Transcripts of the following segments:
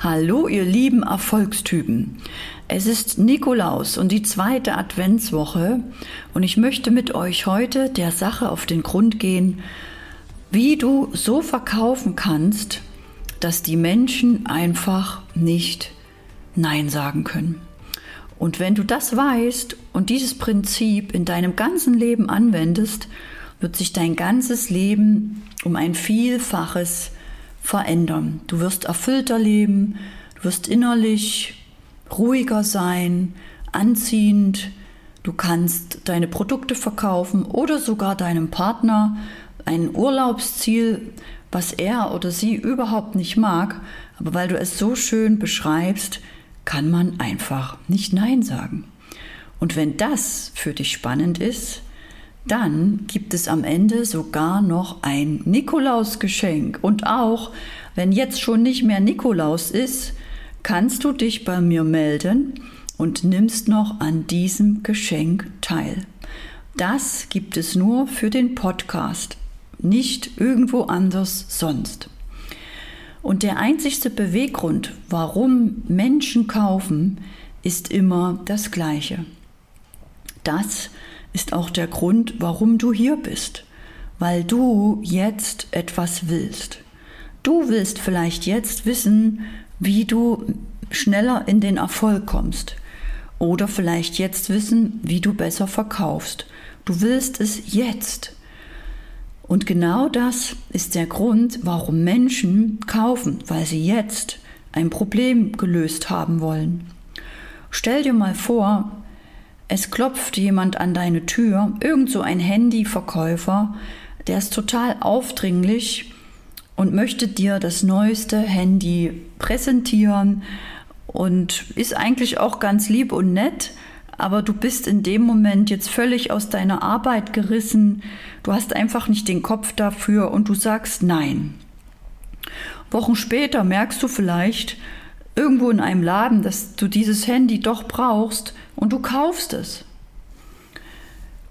Hallo, ihr lieben Erfolgstypen. Es ist Nikolaus und die zweite Adventswoche und ich möchte mit euch heute der Sache auf den Grund gehen, wie du so verkaufen kannst, dass die Menschen einfach nicht Nein sagen können. Und wenn du das weißt und dieses Prinzip in deinem ganzen Leben anwendest, wird sich dein ganzes Leben um ein Vielfaches verändern. Du wirst erfüllter leben, du wirst innerlich ruhiger sein, anziehend, du kannst deine Produkte verkaufen oder sogar deinem Partner ein Urlaubsziel, was er oder sie überhaupt nicht mag, aber weil du es so schön beschreibst, kann man einfach nicht Nein sagen. Und wenn das für dich spannend ist, dann gibt es am Ende sogar noch ein Nikolausgeschenk. Und auch wenn jetzt schon nicht mehr Nikolaus ist, kannst du dich bei mir melden und nimmst noch an diesem Geschenk teil. Das gibt es nur für den Podcast, nicht irgendwo anders sonst. Und der einzigste Beweggrund, warum Menschen kaufen, ist immer das gleiche. Das ist auch der Grund, warum du hier bist, weil du jetzt etwas willst. Du willst vielleicht jetzt wissen, wie du schneller in den Erfolg kommst oder vielleicht jetzt wissen, wie du besser verkaufst. Du willst es jetzt. Und genau das ist der Grund, warum Menschen kaufen, weil sie jetzt ein Problem gelöst haben wollen. Stell dir mal vor, es klopft jemand an deine Tür, irgend so ein Handyverkäufer, der ist total aufdringlich und möchte dir das neueste Handy präsentieren und ist eigentlich auch ganz lieb und nett, aber du bist in dem Moment jetzt völlig aus deiner Arbeit gerissen, du hast einfach nicht den Kopf dafür und du sagst nein. Wochen später merkst du vielleicht irgendwo in einem Laden, dass du dieses Handy doch brauchst und du kaufst es.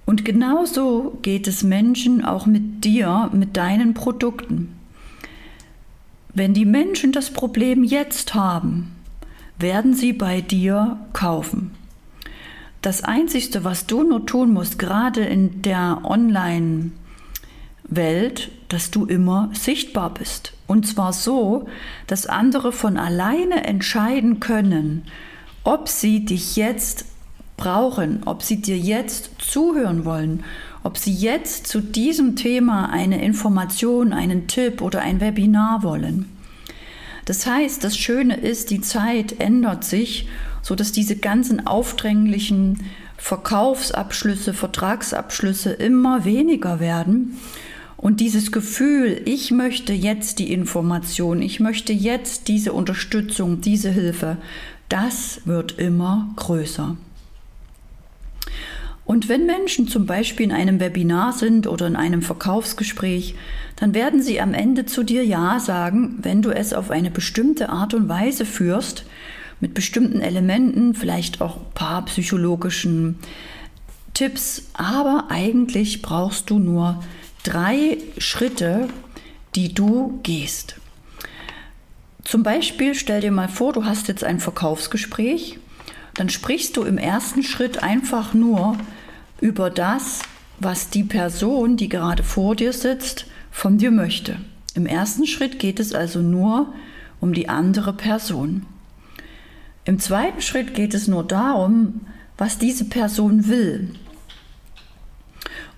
Und genauso geht es Menschen auch mit dir, mit deinen Produkten. Wenn die Menschen das Problem jetzt haben, werden sie bei dir kaufen. Das Einzige, was du nur tun musst, gerade in der Online-Welt, dass du immer sichtbar bist. Und zwar so, dass andere von alleine entscheiden können, ob sie dich jetzt brauchen, ob sie dir jetzt zuhören wollen, ob sie jetzt zu diesem Thema eine Information, einen Tipp oder ein Webinar wollen. Das heißt, das Schöne ist, die Zeit ändert sich, so dass diese ganzen aufdränglichen Verkaufsabschlüsse, Vertragsabschlüsse immer weniger werden. Und dieses Gefühl, ich möchte jetzt die Information, ich möchte jetzt diese Unterstützung, diese Hilfe, das wird immer größer. Und wenn Menschen zum Beispiel in einem Webinar sind oder in einem Verkaufsgespräch, dann werden sie am Ende zu dir Ja sagen, wenn du es auf eine bestimmte Art und Weise führst, mit bestimmten Elementen, vielleicht auch ein paar psychologischen Tipps. Aber eigentlich brauchst du nur drei Schritte, die du gehst. Zum Beispiel stell dir mal vor, du hast jetzt ein Verkaufsgespräch, dann sprichst du im ersten Schritt einfach nur über das, was die Person, die gerade vor dir sitzt, von dir möchte. Im ersten Schritt geht es also nur um die andere Person. Im zweiten Schritt geht es nur darum, was diese Person will.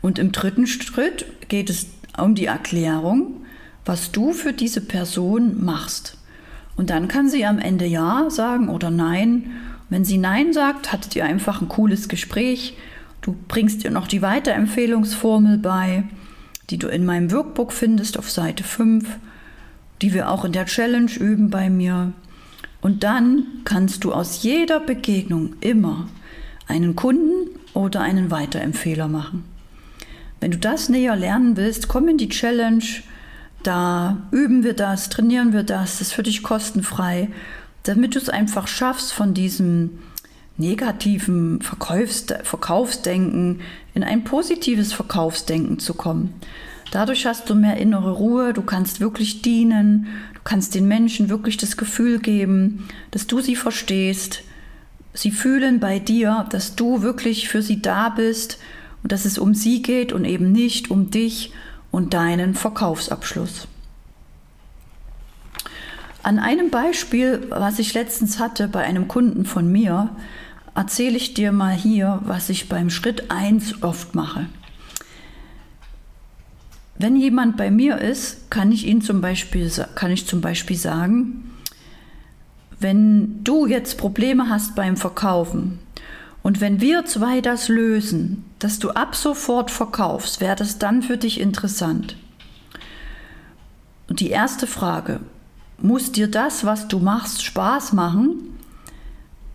Und im dritten Schritt geht es um die Erklärung, was du für diese Person machst. Und dann kann sie am Ende Ja sagen oder Nein. Wenn sie Nein sagt, hattet ihr einfach ein cooles Gespräch Du bringst dir noch die Weiterempfehlungsformel bei, die du in meinem Workbook findest auf Seite 5, die wir auch in der Challenge üben bei mir. Und dann kannst du aus jeder Begegnung immer einen Kunden oder einen Weiterempfehler machen. Wenn du das näher lernen willst, komm in die Challenge. Da üben wir das, trainieren wir das. Das ist für dich kostenfrei, damit du es einfach schaffst, von diesem negativen Verkaufs Verkaufsdenken in ein positives Verkaufsdenken zu kommen. Dadurch hast du mehr innere Ruhe, du kannst wirklich dienen, du kannst den Menschen wirklich das Gefühl geben, dass du sie verstehst. Sie fühlen bei dir, dass du wirklich für sie da bist und dass es um sie geht und eben nicht um dich und deinen Verkaufsabschluss. An einem Beispiel, was ich letztens hatte bei einem Kunden von mir, erzähle ich dir mal hier, was ich beim Schritt 1 oft mache. Wenn jemand bei mir ist, kann ich ihn zum Beispiel, kann ich zum Beispiel sagen, wenn du jetzt Probleme hast beim Verkaufen und wenn wir zwei das lösen, dass du ab sofort verkaufst, wäre das dann für dich interessant. Und die erste Frage, muss dir das, was du machst, Spaß machen?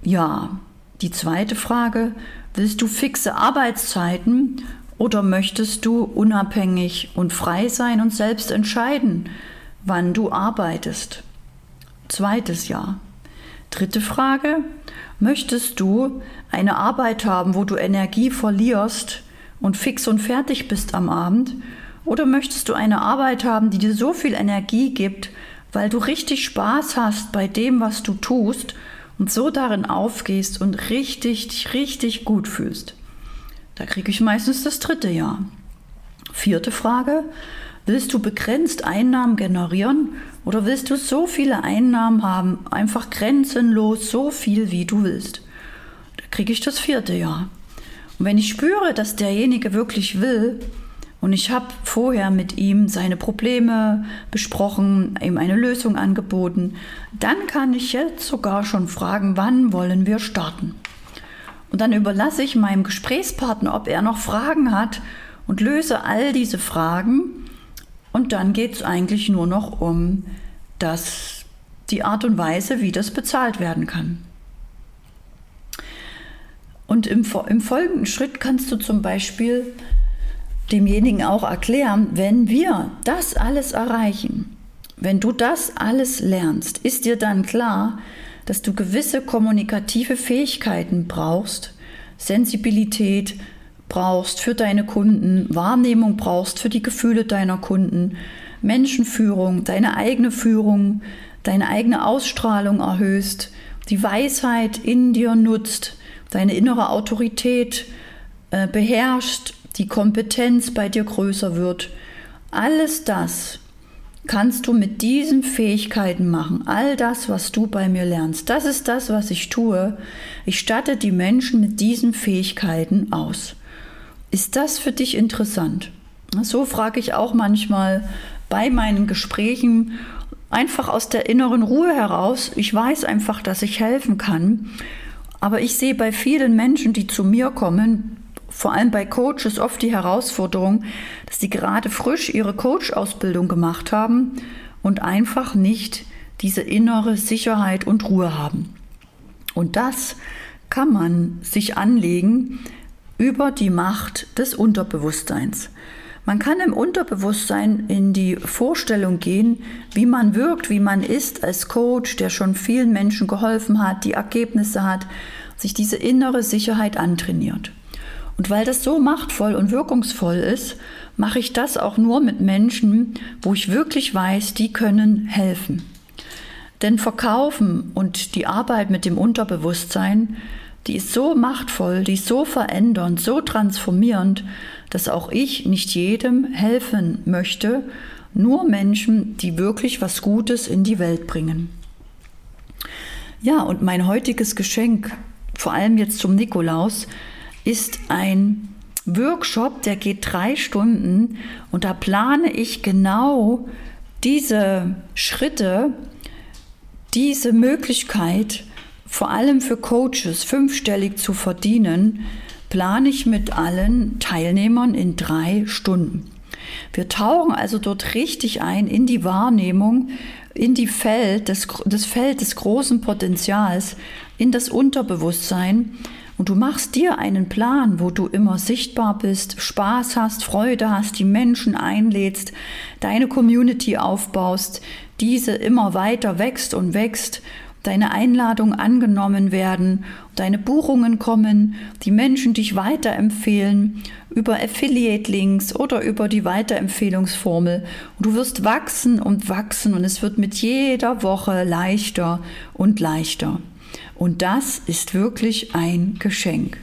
Ja. Die zweite Frage, willst du fixe Arbeitszeiten oder möchtest du unabhängig und frei sein und selbst entscheiden, wann du arbeitest? Zweites Jahr. Dritte Frage. Möchtest du eine Arbeit haben, wo du Energie verlierst und fix und fertig bist am Abend? Oder möchtest du eine Arbeit haben, die dir so viel Energie gibt, weil du richtig Spaß hast bei dem, was du tust und so darin aufgehst und richtig, dich richtig gut fühlst? Da kriege ich meistens das dritte Jahr. Vierte Frage. Willst du begrenzt Einnahmen generieren oder willst du so viele Einnahmen haben, einfach grenzenlos, so viel wie du willst? Da kriege ich das vierte Jahr. Und wenn ich spüre, dass derjenige wirklich will, und ich habe vorher mit ihm seine Probleme besprochen, ihm eine Lösung angeboten, dann kann ich jetzt sogar schon fragen, wann wollen wir starten? Und dann überlasse ich meinem Gesprächspartner, ob er noch Fragen hat und löse all diese Fragen. Und dann geht es eigentlich nur noch um das, die Art und Weise, wie das bezahlt werden kann. Und im, im folgenden Schritt kannst du zum Beispiel demjenigen auch erklären, wenn wir das alles erreichen, wenn du das alles lernst, ist dir dann klar, dass du gewisse kommunikative Fähigkeiten brauchst, Sensibilität brauchst für deine Kunden, Wahrnehmung brauchst für die Gefühle deiner Kunden, Menschenführung, deine eigene Führung, deine eigene Ausstrahlung erhöhst, die Weisheit in dir nutzt, deine innere Autorität äh, beherrscht, die Kompetenz bei dir größer wird. Alles das kannst du mit diesen Fähigkeiten machen. All das, was du bei mir lernst, das ist das, was ich tue. Ich statte die Menschen mit diesen Fähigkeiten aus. Ist das für dich interessant? So frage ich auch manchmal bei meinen Gesprächen einfach aus der inneren Ruhe heraus. Ich weiß einfach, dass ich helfen kann. Aber ich sehe bei vielen Menschen, die zu mir kommen, vor allem bei Coaches oft die Herausforderung, dass sie gerade frisch ihre Coach-Ausbildung gemacht haben und einfach nicht diese innere Sicherheit und Ruhe haben. Und das kann man sich anlegen über die Macht des Unterbewusstseins. Man kann im Unterbewusstsein in die Vorstellung gehen, wie man wirkt, wie man ist als Coach, der schon vielen Menschen geholfen hat, die Ergebnisse hat, sich diese innere Sicherheit antrainiert. Und weil das so machtvoll und wirkungsvoll ist, mache ich das auch nur mit Menschen, wo ich wirklich weiß, die können helfen. Denn Verkaufen und die Arbeit mit dem Unterbewusstsein, die ist so machtvoll, die ist so verändernd, so transformierend, dass auch ich nicht jedem helfen möchte, nur Menschen, die wirklich was Gutes in die Welt bringen. Ja, und mein heutiges Geschenk, vor allem jetzt zum Nikolaus, ist ein Workshop, der geht drei Stunden und da plane ich genau diese Schritte, diese Möglichkeit, vor allem für Coaches fünfstellig zu verdienen, plane ich mit allen Teilnehmern in drei Stunden. Wir tauchen also dort richtig ein in die Wahrnehmung, in die Feld, das, das Feld des großen Potenzials, in das Unterbewusstsein, und du machst dir einen Plan, wo du immer sichtbar bist, Spaß hast, Freude hast, die Menschen einlädst, deine Community aufbaust, diese immer weiter wächst und wächst, deine Einladungen angenommen werden, deine Buchungen kommen, die Menschen dich weiterempfehlen über Affiliate-Links oder über die Weiterempfehlungsformel. Und du wirst wachsen und wachsen und es wird mit jeder Woche leichter und leichter. Und das ist wirklich ein Geschenk.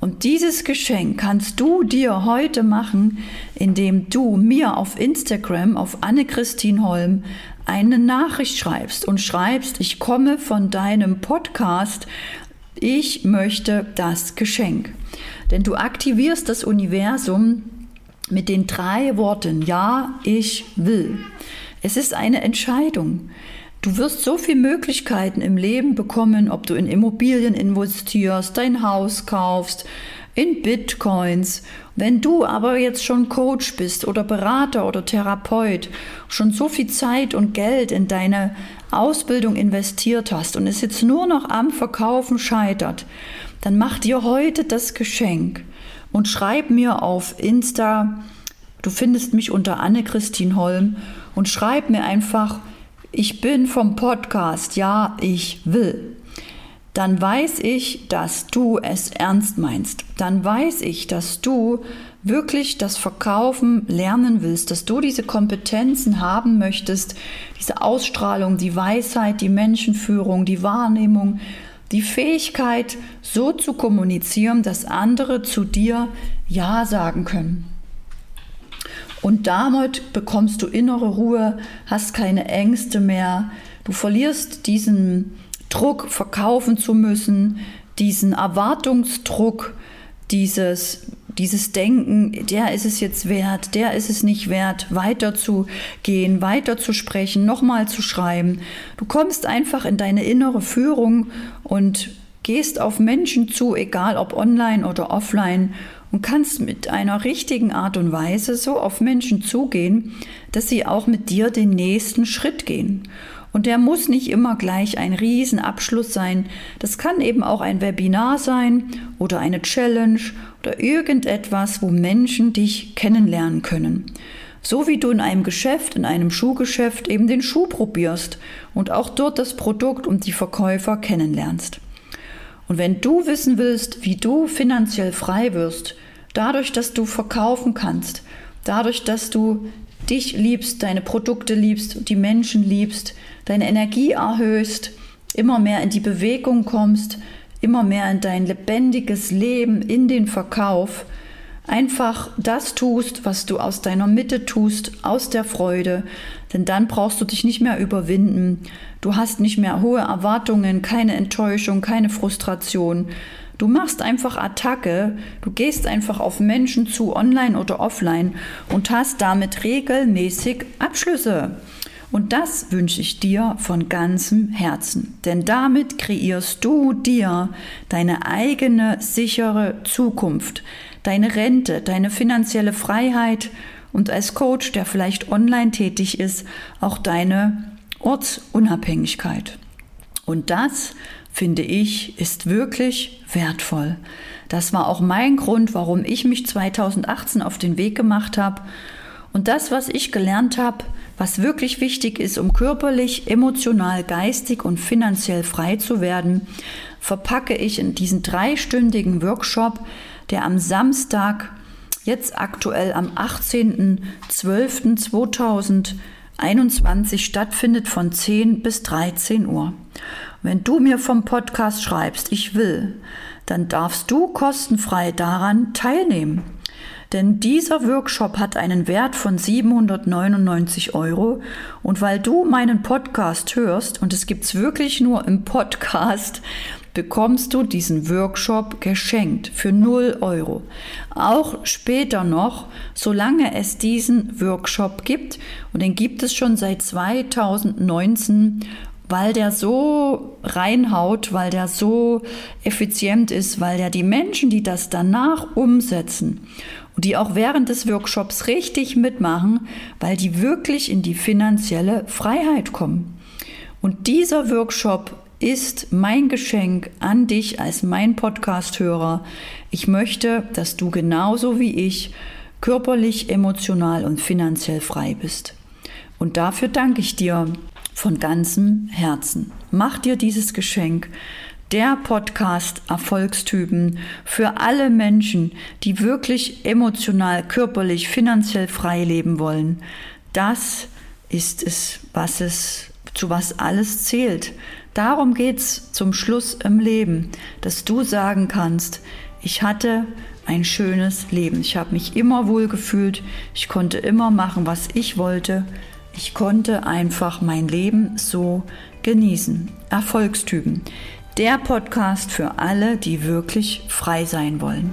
Und dieses Geschenk kannst du dir heute machen, indem du mir auf Instagram, auf Anne-Christine Holm, eine Nachricht schreibst und schreibst, ich komme von deinem Podcast, ich möchte das Geschenk. Denn du aktivierst das Universum mit den drei Worten, ja, ich will. Es ist eine Entscheidung. Du wirst so viele Möglichkeiten im Leben bekommen, ob du in Immobilien investierst, dein Haus kaufst, in Bitcoins. Wenn du aber jetzt schon Coach bist oder Berater oder Therapeut, schon so viel Zeit und Geld in deine Ausbildung investiert hast und es jetzt nur noch am Verkaufen scheitert, dann mach dir heute das Geschenk und schreib mir auf Insta, du findest mich unter Anne-Christine Holm und schreib mir einfach, ich bin vom Podcast, ja, ich will, dann weiß ich, dass du es ernst meinst. Dann weiß ich, dass du wirklich das Verkaufen lernen willst, dass du diese Kompetenzen haben möchtest, diese Ausstrahlung, die Weisheit, die Menschenführung, die Wahrnehmung, die Fähigkeit, so zu kommunizieren, dass andere zu dir Ja sagen können. Und damit bekommst du innere Ruhe, hast keine Ängste mehr. Du verlierst diesen Druck, verkaufen zu müssen, diesen Erwartungsdruck, dieses, dieses Denken, der ist es jetzt wert, der ist es nicht wert, weiterzugehen, weiterzusprechen, nochmal zu schreiben. Du kommst einfach in deine innere Führung und gehst auf Menschen zu, egal ob online oder offline und kannst mit einer richtigen Art und Weise so auf Menschen zugehen, dass sie auch mit dir den nächsten Schritt gehen. Und der muss nicht immer gleich ein Riesenabschluss sein. Das kann eben auch ein Webinar sein oder eine Challenge oder irgendetwas, wo Menschen dich kennenlernen können. So wie du in einem Geschäft, in einem Schuhgeschäft eben den Schuh probierst und auch dort das Produkt und die Verkäufer kennenlernst. Und wenn du wissen willst, wie du finanziell frei wirst, dadurch, dass du verkaufen kannst, dadurch, dass du dich liebst, deine Produkte liebst, die Menschen liebst, deine Energie erhöhst, immer mehr in die Bewegung kommst, immer mehr in dein lebendiges Leben, in den Verkauf, einfach das tust, was du aus deiner Mitte tust, aus der Freude, denn dann brauchst du dich nicht mehr überwinden. Du hast nicht mehr hohe Erwartungen, keine Enttäuschung, keine Frustration. Du machst einfach Attacke, du gehst einfach auf Menschen zu, online oder offline und hast damit regelmäßig Abschlüsse. Und das wünsche ich dir von ganzem Herzen. Denn damit kreierst du dir deine eigene sichere Zukunft, deine Rente, deine finanzielle Freiheit und als Coach, der vielleicht online tätig ist, auch deine Ortsunabhängigkeit. Und das, finde ich, ist wirklich wertvoll. Das war auch mein Grund, warum ich mich 2018 auf den Weg gemacht habe. Und das, was ich gelernt habe, was wirklich wichtig ist, um körperlich, emotional, geistig und finanziell frei zu werden, verpacke ich in diesen dreistündigen Workshop, der am Samstag jetzt aktuell am 18.12.2021 stattfindet von 10 bis 13 Uhr. Wenn du mir vom Podcast schreibst, ich will, dann darfst du kostenfrei daran teilnehmen. Denn dieser Workshop hat einen Wert von 799 Euro. Und weil du meinen Podcast hörst, und es gibt's wirklich nur im Podcast, bekommst du diesen Workshop geschenkt für 0 Euro. Auch später noch, solange es diesen Workshop gibt, und den gibt es schon seit 2019, weil der so reinhaut, weil der so effizient ist, weil der die Menschen, die das danach umsetzen und die auch während des Workshops richtig mitmachen, weil die wirklich in die finanzielle Freiheit kommen. Und dieser Workshop ist mein Geschenk an dich als mein Podcast-Hörer. Ich möchte, dass du genauso wie ich körperlich, emotional und finanziell frei bist. Und dafür danke ich dir von ganzem Herzen. Mach dir dieses Geschenk. Der Podcast Erfolgstypen für alle Menschen, die wirklich emotional, körperlich, finanziell frei leben wollen. Das ist es, was es, zu was alles zählt. Darum geht's zum Schluss im Leben, dass du sagen kannst, ich hatte ein schönes Leben. Ich habe mich immer wohl gefühlt. Ich konnte immer machen, was ich wollte. Ich konnte einfach mein Leben so genießen. Erfolgstypen. Der Podcast für alle, die wirklich frei sein wollen.